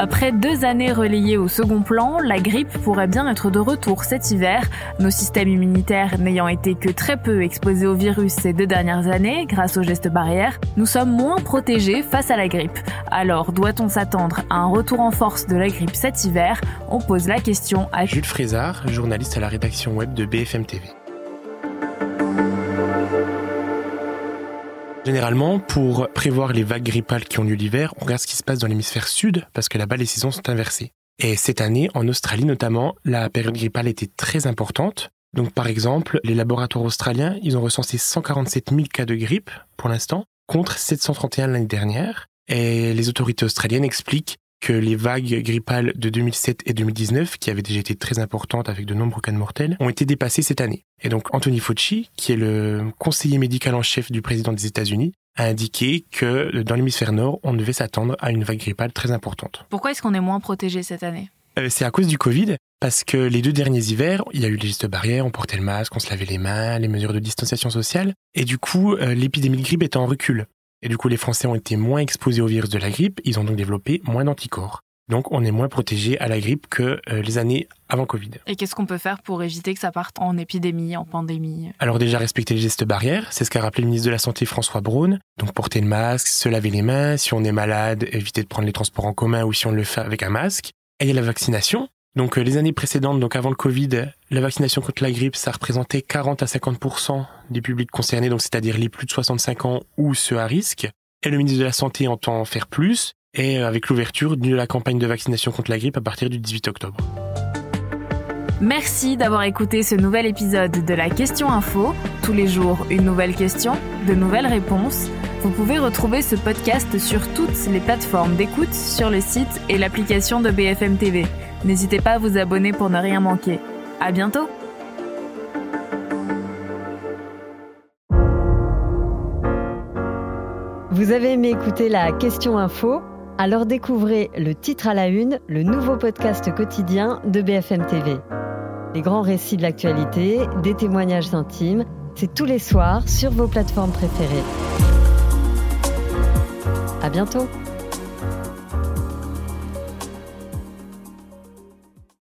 Après deux années relayées au second plan, la grippe pourrait bien être de retour cet hiver. Nos systèmes immunitaires n'ayant été que très peu exposés au virus ces deux dernières années, grâce aux gestes barrières, nous sommes moins protégés face à la grippe. Alors, doit-on s'attendre à un retour en force de la grippe cet hiver? On pose la question à Jules Frézard, journaliste à la rédaction web de BFM TV. Généralement, pour prévoir les vagues grippales qui ont lieu l'hiver, on regarde ce qui se passe dans l'hémisphère sud parce que là-bas les saisons sont inversées. Et cette année, en Australie notamment, la période grippale était très importante. Donc par exemple, les laboratoires australiens, ils ont recensé 147 000 cas de grippe pour l'instant, contre 731 l'année dernière. Et les autorités australiennes expliquent que les vagues grippales de 2007 et 2019, qui avaient déjà été très importantes avec de nombreux cas de mortels, ont été dépassées cette année. Et donc Anthony Fauci, qui est le conseiller médical en chef du président des États-Unis, a indiqué que dans l'hémisphère nord, on devait s'attendre à une vague grippale très importante. Pourquoi est-ce qu'on est moins protégé cette année? Euh, C'est à cause du Covid, parce que les deux derniers hivers, il y a eu les gestes barrières, on portait le masque, on se lavait les mains, les mesures de distanciation sociale, et du coup, euh, l'épidémie de grippe était en recul. Et du coup, les Français ont été moins exposés au virus de la grippe, ils ont donc développé moins d'anticorps. Donc on est moins protégé à la grippe que euh, les années avant Covid. Et qu'est-ce qu'on peut faire pour éviter que ça parte en épidémie, en pandémie? Alors déjà respecter les gestes barrières, c'est ce qu'a rappelé le ministre de la Santé François Braun. Donc porter le masque, se laver les mains, si on est malade, éviter de prendre les transports en commun ou si on le fait avec un masque. Et il y a la vaccination. Donc euh, les années précédentes, donc avant le Covid, la vaccination contre la grippe, ça représentait 40 à 50% des publics concernés, donc c'est-à-dire les plus de 65 ans ou ceux à risque. Et le ministre de la Santé entend faire plus, et avec l'ouverture de la campagne de vaccination contre la grippe à partir du 18 octobre. Merci d'avoir écouté ce nouvel épisode de la Question Info. Tous les jours, une nouvelle question, de nouvelles réponses. Vous pouvez retrouver ce podcast sur toutes les plateformes d'écoute, sur le site et l'application de BFM TV. N'hésitez pas à vous abonner pour ne rien manquer. À bientôt! Vous avez aimé écouter la Question Info? Alors découvrez le titre à la une, le nouveau podcast quotidien de BFM TV. Les grands récits de l'actualité, des témoignages intimes, c'est tous les soirs sur vos plateformes préférées. À bientôt!